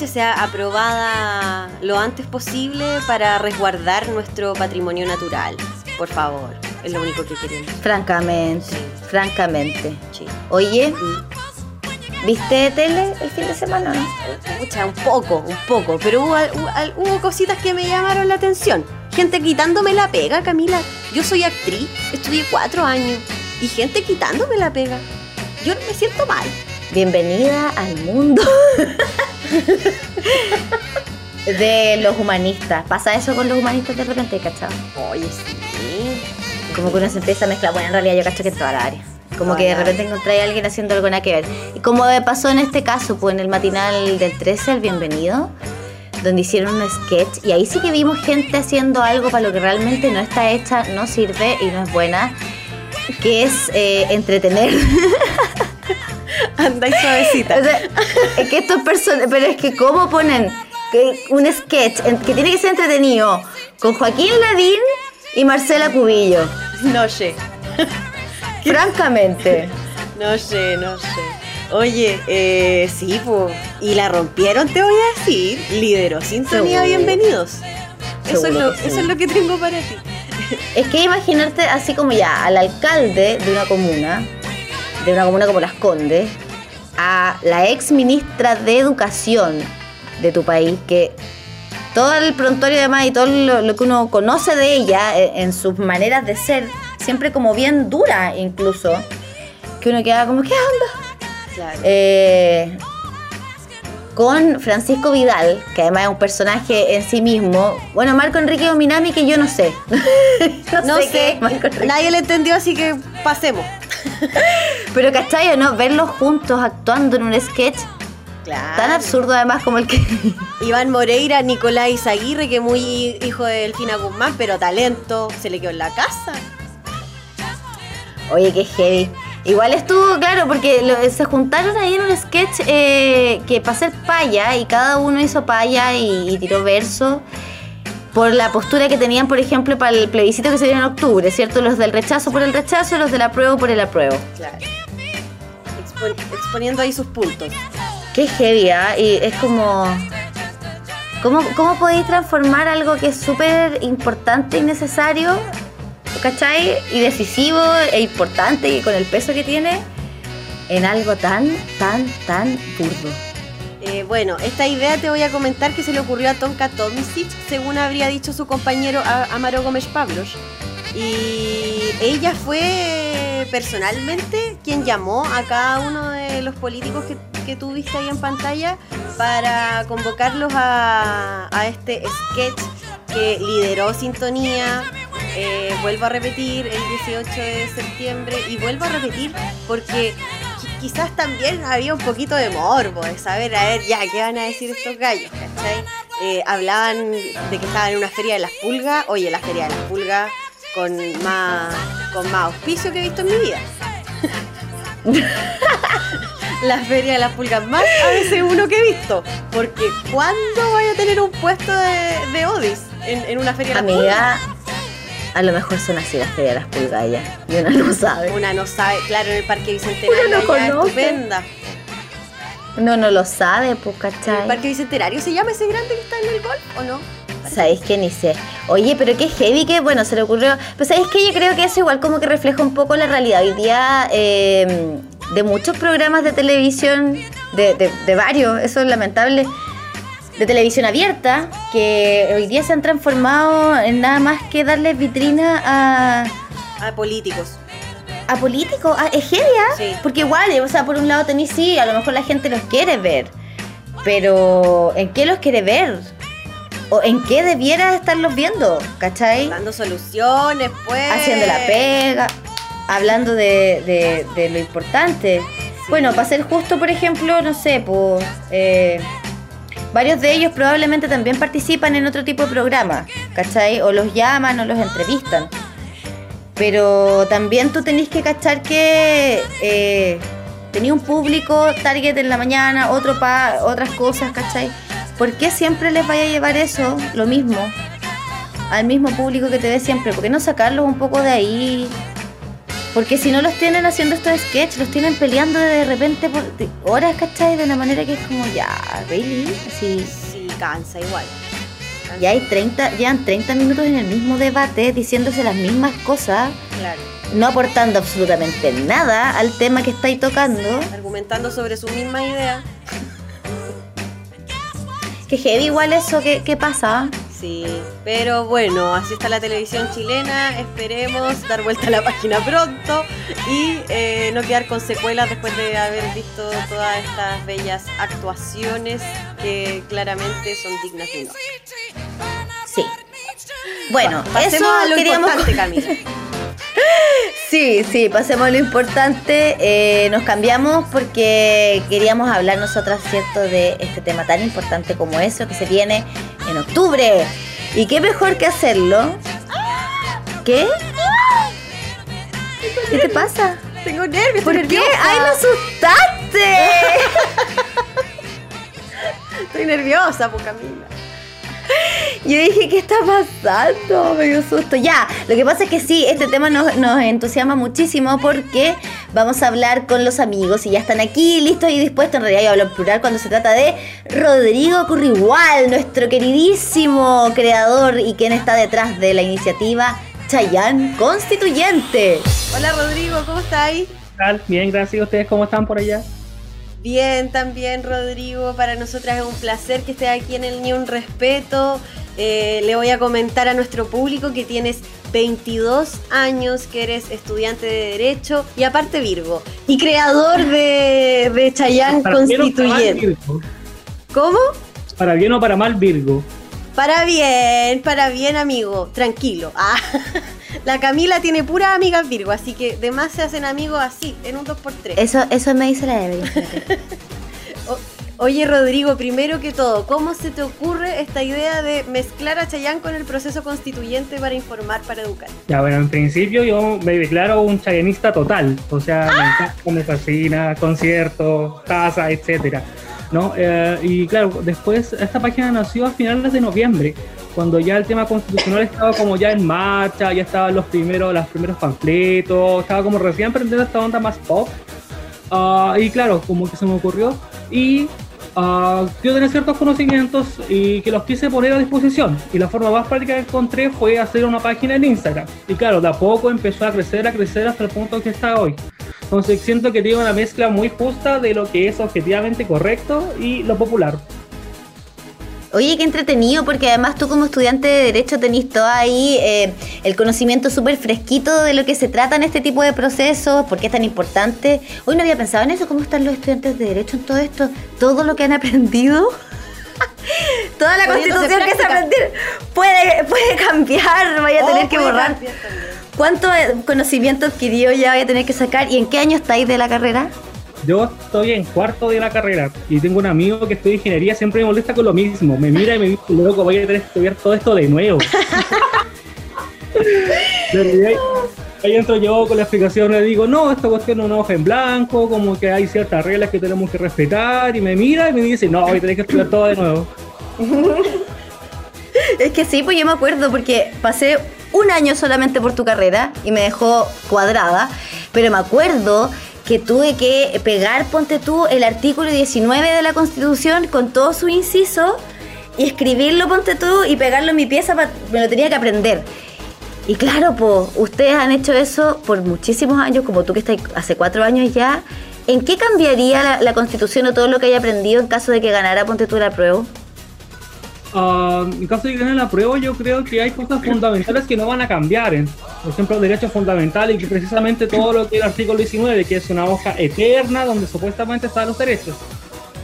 sea aprobada lo antes posible para resguardar nuestro patrimonio natural. Por favor, es lo único que queremos. Francamente, Sí. francamente. Sí. Oye. ¿viste tele el fin de semana? Pucha, un poco, un poco, pero hubo, hubo- al- hubo cositas que me llamaron la atención. Gente quitándome la pega, Camila. Yo soy actriz, estudié cuatro años y gente quitándome la pega. Yo me siento mal. Bienvenida al mundo de los humanistas. Pasa eso con los humanistas de repente, ¿cachado? Oye, sí. Como que uno se empieza a mezclar. Bueno, en realidad yo cacho que en toda la área. Como que de repente encontré a alguien haciendo algo nada que ver. Y como pasó en este caso, pues en el matinal del 13, el bienvenido, donde hicieron un sketch. Y ahí sí que vimos gente haciendo algo para lo que realmente no está hecha, no sirve y no es buena. Que es eh, entretener. Anda y suavecita. O sea, es que estos personas, pero es que cómo ponen que un sketch en- que tiene que ser entretenido con Joaquín Ladín y Marcela Cubillo. No sé, Francamente. no sé, no sé. Oye, eh, sí, pues. Y la rompieron, te voy a decir. Lideró Sintonía, bienvenidos. Eso es, lo, sí. eso es lo que tengo para ti. Es que imaginarte así como ya al alcalde de una comuna, de una comuna como Las Condes, a la ex ministra de Educación de tu país, que todo el prontuario además y todo lo, lo que uno conoce de ella eh, en sus maneras de ser, siempre como bien dura incluso, que uno queda como, ¿qué onda? Claro. Eh, con Francisco Vidal, que además es un personaje en sí mismo. Bueno, Marco Enrique Dominami, que yo no sé. no, no sé, nadie le entendió, así que pasemos. Pero ¿cachai o no? Verlos juntos actuando en un sketch Claro. tan absurdo además como el que... Iván Moreira, Nicolás Aguirre, que muy hijo de Delfina Guzmán, pero talento, se le quedó en la casa. Oye, qué heavy. Igual estuvo claro porque lo- se juntaron ahí en un sketch eh, que para hacer paya y cada uno hizo paya y, y tiró verso por la postura que tenían, por ejemplo, para el plebiscito que se viene en octubre, ¿cierto? Los del rechazo por el rechazo los del apruebo por el apruebo. Claro. Expo- exponiendo ahí sus puntos. Qué heavy, ¿ah? Y es como... ¿Cómo, cómo podéis transformar algo que es súper importante y necesario, ¿cachai? Y decisivo e importante y con el peso que tiene, en algo tan, tan, tan burdo. Eh, bueno, esta idea te voy a comentar que se le ocurrió a Tonka Tomisic, según habría dicho su compañero Amaro Gómez Pablos. Y ella fue personalmente quien llamó a cada uno de los políticos que, que tú viste ahí en pantalla para convocarlos a, este sketch que lideró Sintonía. Eh, vuelvo a repetir el 18 de septiembre y vuelvo a repetir porque qui- quizás también había un poquito de morbo de saber, a ver, ya, ¿qué van a decir estos gallos? Eh, hablaban de que estaban en una feria de las pulgas. Oye, la feria de las pulgas con más, con más auspicio que he visto en mi vida. la feria de las pulgas más ABC1 que he visto. Porque ¿cuándo voy a tener un puesto de, de Odis en, en una feria de las pulgas? Amiga, a lo mejor son así las ferias de las pulgallas. Y una no sabe. Una no sabe, claro, en el Parque Bicentenario Uno no allá, estupenda. Uno no lo sabe, pues, ¿El ¿cachai? Parque Bicentenario se llama ese grande que está en el golf o no? Sabéis que ni sé. Oye, pero qué heavy que, bueno, se le ocurrió. Pues sabéis que yo creo que eso igual como que refleja un poco la realidad. Hoy día, eh, de muchos programas de televisión, de, de- de varios, eso es lamentable, de televisión abierta, que hoy día se han transformado en nada más que darles vitrina a, A políticos. a políticos. Heavy, ¿ah? Sí. Porque igual, o sea, por un lado tenéis sí, a lo mejor la gente los quiere ver. Pero, ¿en qué los quiere ver? ¿O en qué debiera estarlos viendo? ¿Cachai? Dando soluciones, pues. Haciendo la pega, hablando de, de- lo importante. Bueno, para ser justo, por ejemplo, no sé, pues. varios de ellos probablemente también participan en otro tipo de programa, ¿cachai? O los llaman o los entrevistan. Pero también tú tenés que cachar que eh, un público, target en la mañana, otro para otras cosas, ¿cachai? ¿Por qué siempre les vaya a llevar eso, lo mismo, al mismo público que te ve siempre? ¿Por qué no sacarlos un poco de ahí? Porque si no los tienen haciendo estos sketches, los tienen peleando de repente por horas, ¿cachai? De una manera que es como, ya, ¿really? Así, Sí, cansa igual. Cansa. ya hay 30, llevan 30 minutos en el mismo debate diciéndose las mismas cosas, Claro. no aportando absolutamente nada al tema que estáis tocando. Argumentando sobre su misma idea. Que heavy igual eso que, que pasa. Sí, pero bueno, así está la televisión chilena. Esperemos dar vuelta a la página pronto y eh, no quedar con secuelas después de haber visto todas estas bellas actuaciones que claramente son dignas de un Oscar. Sí. Bueno, Pasemos eso a lo queríamos importante, Camila. Sí, sí, pasemos lo importante. Eh, nos cambiamos porque queríamos hablar nosotras, ¿cierto?, de este tema tan importante como eso que se viene en octubre. ¿Y qué mejor que hacerlo? ¿Qué? ¿Qué te pasa? Tengo nervios, ¿Por estoy qué? nerviosa. ¡Ay, me asustaste! Estoy nerviosa, pues Camila. Yo dije, ¿qué está pasando? Me dio susto. Ya, lo que pasa es que sí, este tema nos, nos entusiasma muchísimo porque vamos a hablar con los amigos y ya están aquí, listos y dispuestos. En realidad yo hablo en plural cuando se trata de Rodrigo Currigual, nuestro queridísimo creador y quien está detrás de la iniciativa Chayán Constituyente. Hola Rodrigo, ¿cómo estáis? ¿Qué tal? Bien, gracias. ¿Ustedes cómo están por allá? Bien, también Rodrigo, para nosotras es un placer que estés aquí en el Ni Un Respeto. Eh, le voy a comentar a nuestro público que tienes 22 años, que eres estudiante de Derecho y aparte Virgo, y creador de, de Chayán Constituyente. Virgo. ¿Cómo? Para bien o para mal, Virgo. Para bien, para bien amigo, tranquilo. Ah, la Camila tiene puras amigas Virgo, así que de más se hacen amigos así, en un 2x3. Eso, eso me dice la Evelyn. Oye, Rodrigo, primero que todo, ¿cómo se te ocurre esta idea de mezclar a Chayán con el proceso constituyente para informar, para educar? Ya, bueno, en principio yo me declaro un chayanista total. O sea, me encanta, me fascina, conciertos, casa, etcétera. ¿no? Eh, y claro, después esta página nació a finales de noviembre, cuando ya el tema constitucional estaba como ya en marcha, ya estaban los primeros, los primeros panfletos, estaba como recién aprendiendo esta onda más pop. Ah, y claro, como que se me ocurrió y ah, yo tenía ciertos conocimientos y que los quise poner a disposición. Y la forma más práctica que encontré fue hacer una página en Instagram. Y claro, de a poco empezó a crecer, a crecer hasta el punto que está hoy. Entonces siento que tiene una mezcla muy justa de lo que es objetivamente correcto y lo popular. Oye, qué entretenido, porque además tú como estudiante de Derecho tenés todo ahí eh, el conocimiento súper fresquito de lo que se trata en este tipo de procesos, por qué es tan importante. Hoy no había pensado en eso, cómo están los estudiantes de Derecho en todo esto, todo lo que han aprendido. Toda la Poniéndose constitución que se aprender puede, puede cambiar, vaya a Oh, tener que borrar. ¿Cuánto eh, conocimiento adquirido ya voy a tener que sacar? ¿Y en qué año estáis de la carrera? Yo estoy en cuarto de la carrera y tengo un amigo que estudia ingeniería, siempre me molesta con lo mismo. Me mira y me dice, loco, voy a tener que estudiar todo esto de nuevo. Pero ahí, ahí entro yo con la explicación, le digo, no, esta cuestión es una hoja en blanco, como que hay ciertas reglas que tenemos que respetar. Y me mira y me dice, no, voy a tener que estudiar todo de nuevo. Es que sí, pues yo me acuerdo porque pasé un año solamente por tu carrera y me dejó cuadrada, pero me acuerdo que tuve que pegar, ponte tú, el artículo 19 de la Constitución con todo su inciso y escribirlo, ponte tú, y pegarlo en mi pieza, pa- me lo tenía que aprender. Y claro, pues, ustedes han hecho eso por muchísimos años, como tú que estás hace cuatro años ya. ¿En qué cambiaría la, la Constitución o todo lo que haya aprendido en caso de que ganara, ponte tú, la prueba? Ah, en caso de que ganen la prueba, yo creo que hay cosas fundamentales que no van a cambiar. ¿eh? Por ejemplo, derechos fundamentales y que precisamente todo lo que el artículo 19, que es una hoja eterna donde supuestamente están los derechos.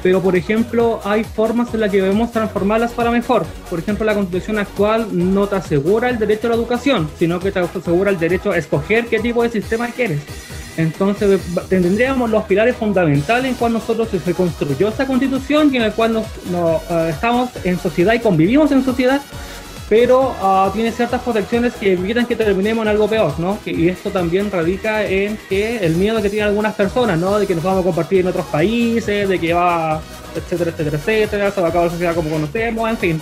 Pero, por ejemplo, hay formas en las que debemos transformarlas para mejor. Por ejemplo, la constitución actual no te asegura el derecho a la educación, sino que te asegura el derecho a escoger qué tipo de sistema quieres. Entonces tendríamos los pilares fundamentales en cual nosotros se construyó esta constitución y en el cual nos, eh, estamos en sociedad y convivimos en sociedad, pero ah, tiene ciertas protecciones que evitan que terminemos en algo peor, ¿no? Y esto también radica en que el miedo que tienen algunas personas, ¿no? De que nos vamos a compartir en otros países, de que va, etcétera, etcétera, etcétera, se va a acabar la sociedad como conocemos, en fin.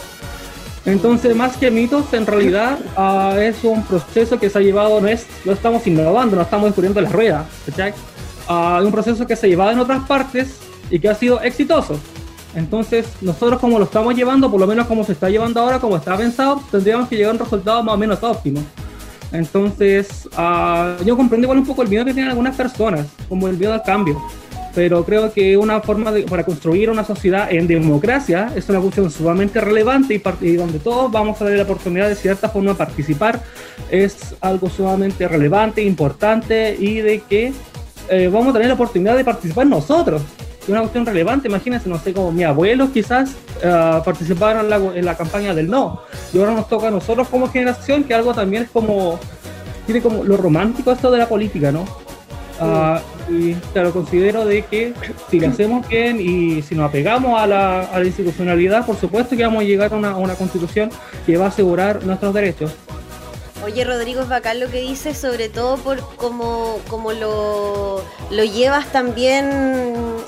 Entonces, más que mitos, en realidad ah, es un proceso que se ha llevado, no es, lo estamos innovando, no estamos descubriendo la rueda, ¿cachai? Ah, un proceso que se ha llevado en otras partes y que ha sido exitoso. Entonces, nosotros como lo estamos llevando, por lo menos como se está llevando ahora, como está pensado, tendríamos que llegar a un resultado más o menos óptimo. Entonces, ah, yo comprendo igual un poco el miedo que tienen algunas personas, como el miedo al cambio. Pero creo que una forma de, para construir una sociedad en democracia es una cuestión sumamente relevante y, y donde todos vamos a tener la oportunidad de cierta forma de participar. Es algo sumamente relevante, importante y de que eh, vamos a tener la oportunidad de participar nosotros. Es una cuestión relevante, imagínense, no sé, como mis abuelos quizás uh, participaron en la, en la, campaña del no. Y ahora nos toca a nosotros como generación, que algo también es como, tiene como lo romántico esto de la política, ¿no? Uh, y claro, considero de que si lo hacemos bien y si nos apegamos a la, a la institucionalidad, por supuesto que vamos a llegar a una, a una constitución que va a asegurar nuestros derechos. Oye, Rodrigo, es bacán lo que dices, sobre todo por cómo, cómo lo, lo, llevas también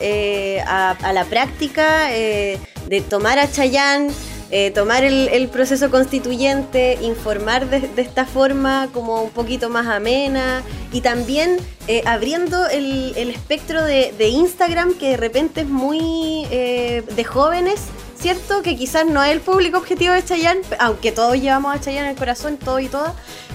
eh, a, a, la práctica eh, de tomar a Chayán, eh, tomar el, proceso constituyente, informar de, de, esta forma como un poquito más amena y también eh, abriendo el, el espectro de, de, Instagram que de repente es muy eh, de jóvenes ¿cierto? Que quizás no es el público objetivo de Chayanne, aunque todos llevamos a Chayanne en el corazón, todo y todas,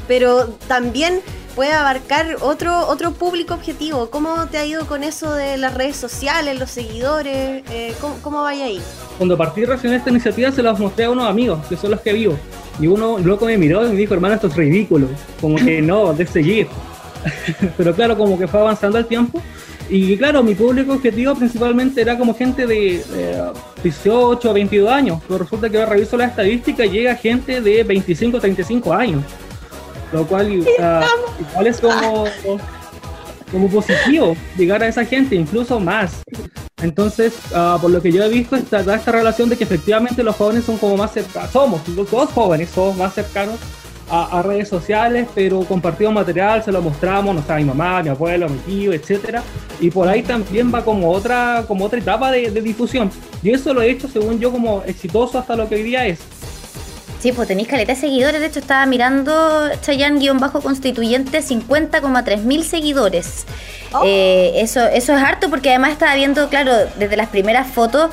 pero también puede abarcar otro, otro público objetivo. ¿Cómo te ha ido con eso de las redes sociales, los seguidores? Eh, ¿cómo, ¿Cómo vaya ahí? Cuando partí recién esta iniciativa se las mostré a unos amigos, que son los que vivo. Y uno loco me miró y me dijo, hermano, esto es ridículo. Como que no, de seguir. Pero claro, como que fue avanzando el tiempo. Y claro, mi público objetivo principalmente era como gente de, de 18 a 22 años, pero resulta que ahora reviso la estadística llega gente de 25 a 35 años, lo cual igual es como, como positivo llegar a esa gente, incluso más. Entonces, uh, por lo que yo he visto, está esta relación de que efectivamente los jóvenes son como más cercanos, somos, todos jóvenes, somos más cercanos a, a, redes sociales, pero compartido material, se lo mostramos, no a mi mamá, mi abuelo, mi tío, etcétera, y por ahí también va como otra, como otra etapa de, de, difusión. Y eso lo he hecho, según yo, como exitoso hasta lo que hoy día es. Sí, pues tenéis caleta de seguidores, de hecho estaba mirando Chayanne-constituyente 50,3 mil seguidores. Oh. Eh, eso, eso es harto porque además estaba viendo, claro, desde las primeras fotos,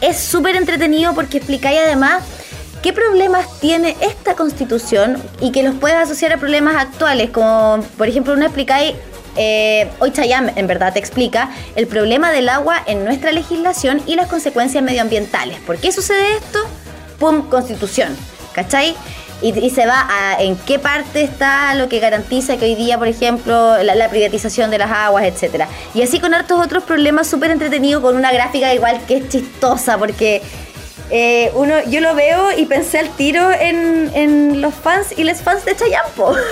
es súper entretenido porque explicáis además ¿Qué problemas tiene esta constitución y que los puedes asociar a problemas actuales? Como, por ejemplo, uno explicáis, eh, hoy Chayam en verdad te explica el problema del agua en nuestra legislación y las consecuencias medioambientales. ¿Por qué sucede esto? ¡Pum! Constitución. ¿Cachai? Y, se va a en qué parte está lo que garantiza que hoy día, por ejemplo, la, privatización de las aguas, etcétera. Y así con hartos otros problemas súper entretenidos con una gráfica igual que es chistosa porque eh, uno, yo lo veo y pensé al tiro en, en los fans y les fans de Chayampo.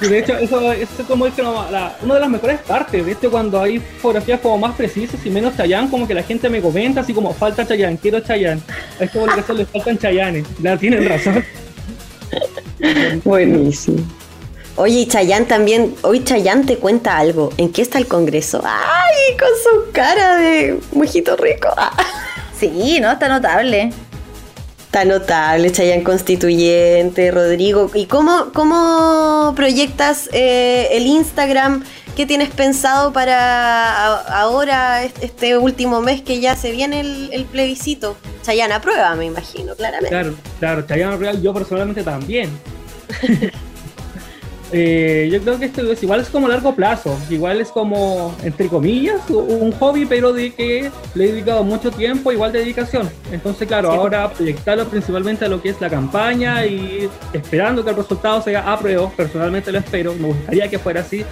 de hecho, eso, eso es como dice la, una de las mejores partes. De hecho, cuando hay fotografías como más precisas y menos Chayanne, como que la gente me comenta así como falta Chayanne, quiero Chayanne. Es como lo que les faltan Chayanne. La tienen razón. Buenísimo. Oye, y Chayanne también, hoy Chayanne te cuenta algo. ¿En qué está el Congreso? ¡Ay! Con su cara de mojito rico. Ah. Sí, ¿no? Está notable. Está notable, Chayanne Constituyente, Rodrigo. ¿Y cómo, cómo proyectas eh, el Instagram? ¿Qué tienes pensado para ahora, este último mes que ya se viene el, el plebiscito? Chayanne aprueba, me imagino, claramente. Claro, claro, Chayanne Real, yo personalmente también. Eh, yo creo que esto es igual es como largo plazo, igual es como, entre comillas, un hobby, pero de que le he dedicado mucho tiempo, igual de dedicación. Entonces, claro, sí. ahora proyectarlo principalmente a lo que es la campaña y esperando que el resultado sea apruebo, personalmente lo espero, me gustaría que fuera así,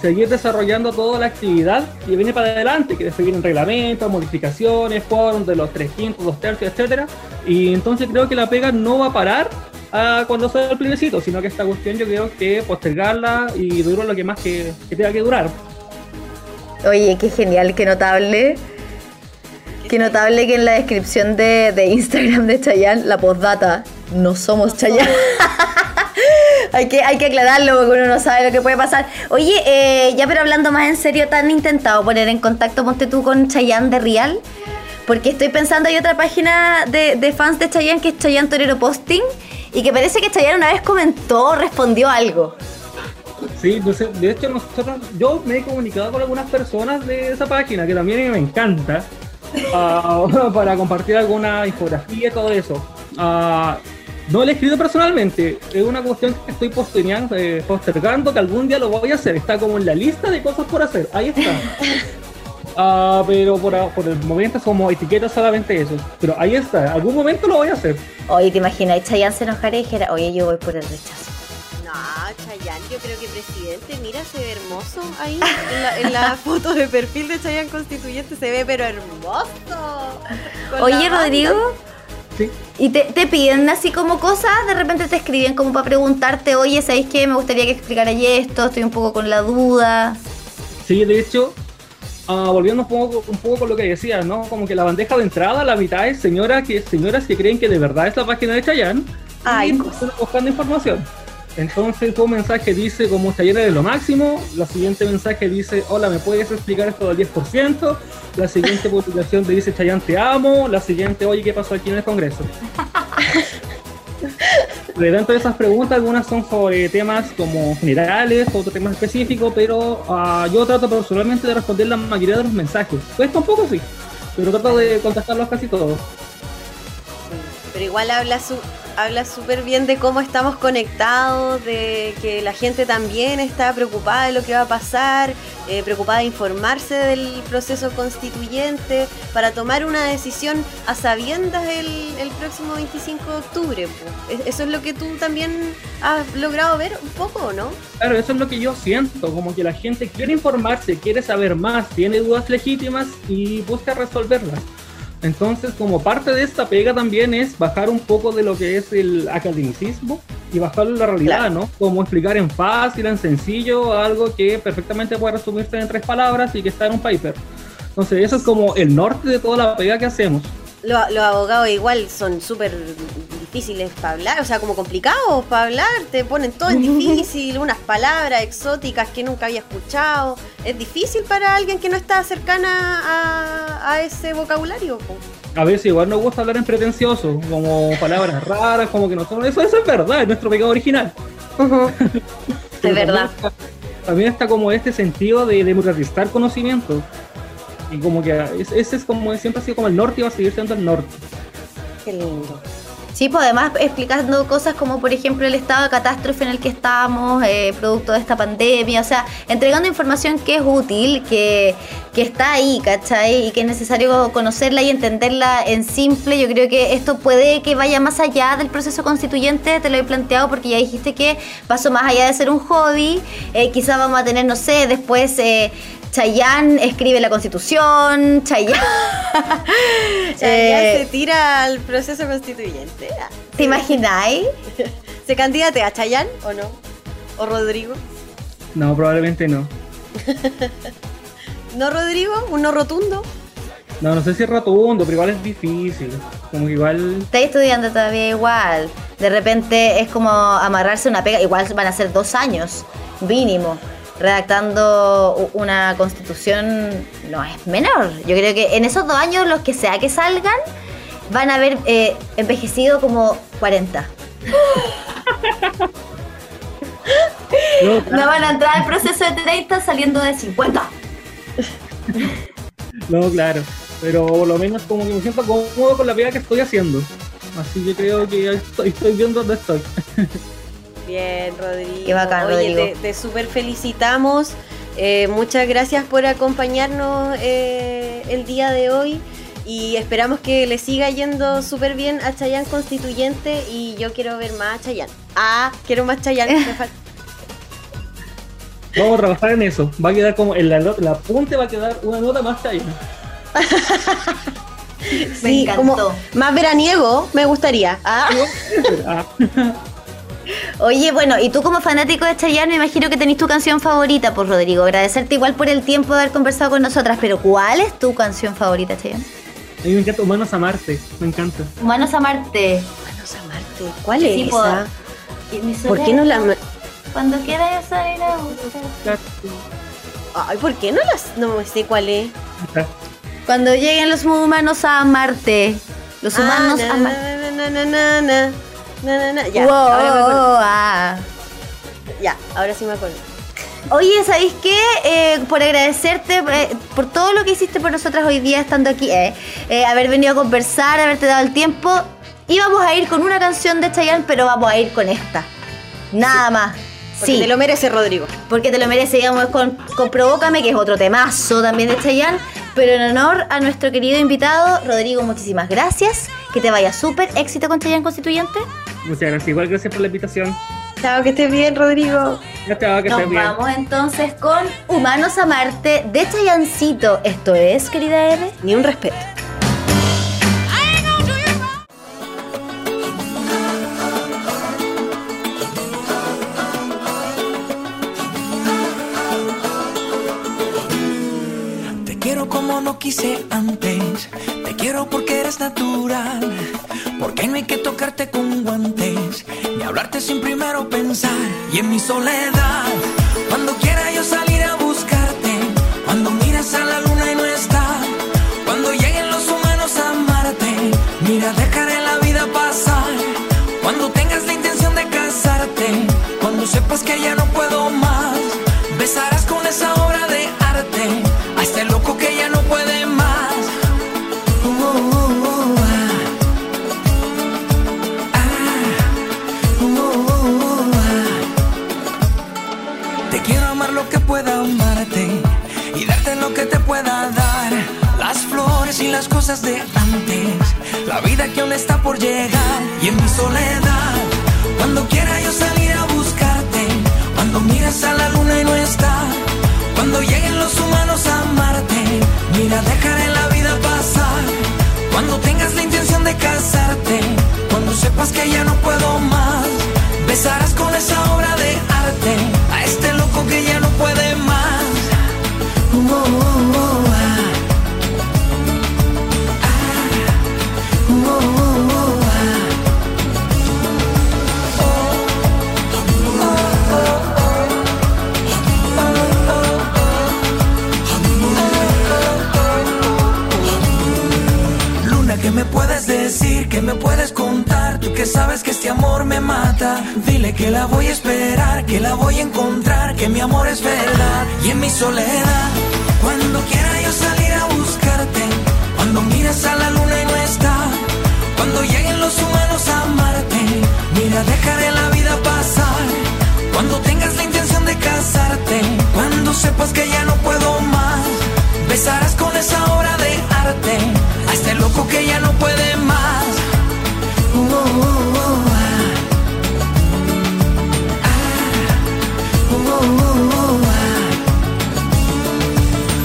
seguir desarrollando toda la actividad y viene para adelante, que después vienen reglamentos, modificaciones, foros de los tres quintos, dos tercios, etcétera. Y entonces creo que la pega no va a parar a cuando sea el plebiscito, sino que esta cuestión yo creo que postergarla y duro lo que más que, que tenga que durar. Oye, qué genial, qué notable. Qué notable que en la descripción de, de Instagram de Chayanne, la postdata, no somos Chayanne. hay, que, hay que aclararlo porque uno no sabe lo que puede pasar. Oye, eh, ya pero hablando más en serio, ¿te han intentado poner en contacto, ponte tú con Chayanne de Real? Porque estoy pensando, hay otra página de, de fans de Chayanne que es Chayanne Torero Posting y que parece que Chayanne una vez comentó, respondió algo. Sí, no sé, de hecho nosotros, yo me he comunicado con algunas personas de esa página que también me encanta ah, para compartir alguna infografía y todo eso. Ah, no lo he escrito personalmente, es una cuestión que estoy postergando, eh, postergando que algún día lo voy a hacer. Está como en la lista de cosas por hacer, ahí está. Ah, pero por, por el momento es como etiqueta solamente eso. Pero ahí está, algún momento lo voy a hacer. Oye, ¿te imaginas? Chayanne se enojaría y dijera, oye, yo voy por el rechazo. No, Chayanne, yo creo que presidente, mira, se ve hermoso ahí. En la, en la foto de perfil de Chayanne Constituyente se ve, pero hermoso. Oye. Rodrigo, Sí. ¿y te, te piden así como cosas? De repente te escriben como para preguntarte, oye, ¿sabéis qué? Me gustaría que explicaras esto, estoy un poco con la duda. Sí, de hecho, ah, volviendo un poco, un poco con lo que decías, ¿no? Como que la bandeja de entrada, la mitad es señora que, señoras que creen que de verdad es la página de Chayanne Ay, y están buscando información. Entonces un mensaje dice como Chayanne es lo máximo, la siguiente mensaje dice hola, ¿me puedes explicar esto del 10%? La siguiente publicación te dice Chayanne te amo, la siguiente oye, ¿qué pasó aquí en el Congreso? De dentro de esas preguntas, algunas son sobre temas como generales, otros temas específicos, pero ah, yo trato personalmente de responder la mayoría de los mensajes. Cuesta un poco, sí, pero trato de contestarlos casi todos. Pero igual habla su habla súper bien de cómo estamos conectados, de que la gente también está preocupada de lo que va a pasar, eh, preocupada de informarse del proceso constituyente para tomar una decisión a sabiendas el, próximo 25 de octubre. po. Es- Eso es lo que tú también has logrado ver un poco, ¿o ¿no? Claro, eso es lo que yo siento, como que la gente quiere informarse, quiere saber más, tiene dudas legítimas y busca resolverlas. Entonces, como parte de esta pega también es bajar un poco de lo que es el academicismo y bajarlo a la realidad, Claro. ¿no? Como explicar en fácil, en sencillo, algo que perfectamente puede resumirse en tres palabras y que está en un paper. Entonces, eso es como el norte de toda la pega que hacemos. Lo- los abogados igual son súper difíciles para hablar, o sea, como complicados para hablar, te ponen todo en difícil, unas palabras exóticas que nunca había escuchado. Es difícil para alguien que no está cercana a, a ese vocabulario. A veces igual nos gusta hablar en pretencioso, como palabras raras, como que no son... Eso, eso es verdad, es nuestro pecado original. Es Pero verdad. También está, también está como este sentido de democratizar conocimiento. Y como que es- ese es como siempre ha sido como el norte y va a seguir siendo el norte. Qué lindo. Sí, pues además explicando cosas como por ejemplo el estado de catástrofe en el que estamos, eh, producto de esta pandemia, o sea, entregando información que es útil, que, que está ahí, ¿cachai? Y que es necesario conocerla y entenderla en simple. Yo creo que esto puede que vaya más allá del proceso constituyente, te lo he planteado porque ya dijiste que pasó más allá de ser un hobby, eh, quizás vamos a tener, no sé, después... Eh, Chayanne escribe la constitución, Chayanne... Chayanne Eh, se tira al proceso constituyente. ¿Te imagináis? ¿Se candidate a Chayanne o no? ¿O Rodrigo? No, probablemente no. ¿No Rodrigo? ¿Un no rotundo? No, no sé si es rotundo, pero igual es difícil. Como que igual... Estáis estudiando todavía igual. De repente es como amarrarse una pega. Igual van a ser dos años, mínimo. Redactando una constitución no es menor. Yo creo que en esos dos años, los que sea que salgan, van a haber eh, envejecido como 40. No, van a entrar al proceso de 30 saliendo de 50. no, claro. Pero por lo menos como que me siento cómodo con la pega que estoy haciendo. Así que creo que estoy, estoy viendo dónde estoy. Bien, Rodrigo. Qué bacán, Oye, Rodrigo. te, te super felicitamos. Eh, muchas gracias por acompañarnos eh, el día de hoy y esperamos que le siga yendo súper bien a Chayanne Constituyente y yo quiero ver más a Chayanne. Ah, quiero más Chayanne. me falta- Vamos a trabajar en eso. Va a quedar como en la, la apunte va a quedar una nota más Chayanne. Sí, encantó. como más veraniego me gustaría. Ah, Ah, Oye, bueno, y tú como fanático de Chayanne, me imagino que tenés tu canción favorita, por Rodrigo. Agradecerte igual por el tiempo de haber conversado con nosotras, pero ¿cuál es tu canción favorita, Chayanne? a mí me encanta Humanos a Marte. Me encanta. Humanos a Marte. Manos a Marte. ¿Cuál es Sí, esa? ¿Por qué no la.? Cuando quieras salir a buscar. Ay, ¿por qué no las.? No sé cuál es. Cuando lleguen los humanos a Marte. Los humanos Ah, a Marte. na, na, na, na, na. Ya, Wow, ahora me acuerdo. ah. Ya, ahora sí me acuerdo. Oye, ¿sabéis qué? Eh, por agradecerte eh, por todo lo que hiciste por nosotras hoy día estando aquí, eh, eh, haber venido a conversar, haberte dado el tiempo. Íbamos a ir con una canción de Chayanne, pero vamos a ir con esta. Nada más. Porque sí, te lo merece Rodrigo. porque te lo merece, digamos, con, con Provócame, que es otro temazo también de Chayanne. Pero en honor a nuestro querido invitado, Rodrigo, muchísimas gracias. Que te vaya súper éxito con Chayanne Constituyente. Muchas gracias. Igual gracias por la invitación. Chao, que estés bien, Rodrigo. Va, que Nos estés bien. vamos entonces con Humanos a Marte de Chayancito. Esto es, querida Eve. Ni un respeto. Te quiero como no quise antes. Te quiero porque eres natural. Porque no hay que tocarte con guantes. Ni hablarte sin primero pensar. Y en mi soledad, Cuando tengas la intención de casarte, cuando sepas que ya no puedo más, besarás con esa obra de arte a este loco que ya no puede más. Uh, uh, uh, ah. Ah.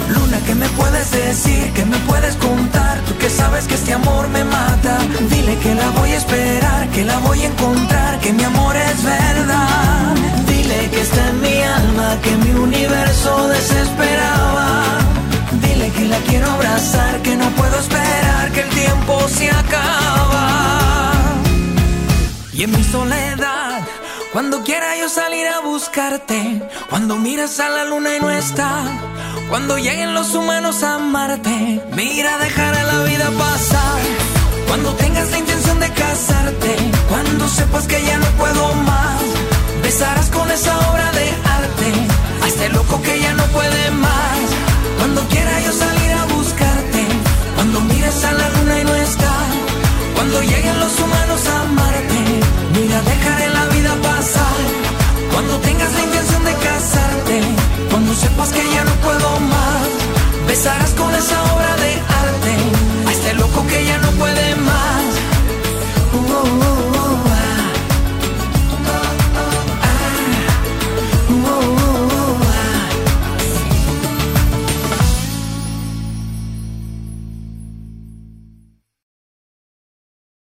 Luna, ¿qué me puedes decir? ¿Qué me puedes contar? Tú que sabes que este amor me mata. Dile que la voy a esperar, que la voy a encontrar, que mi amor es verdad. Dile que está en mi alma, que mi universo desesperaba. Dile que la quiero abrazar, que no puedo esperar, que el tiempo se acaba. Y en mi soledad, cuando quiera yo salir a buscarte, cuando miras a la luna y no está, cuando lleguen los humanos a Marte, mira, dejaré la vida pasar. Cuando tengas la intención de casarte, cuando sepas que ya no puedo más, Besarás con esa obra de arte a este loco que ya no puede más. Cuando quiera yo salir a buscarte, cuando mires a la luna y no está, cuando lleguen los humanos a amarte, mira, dejaré la vida pasar. Cuando tengas la intención de casarte, cuando sepas que ya no puedo más, besarás con esa obra de arte a este loco que ya no puede más. Oh, oh, oh.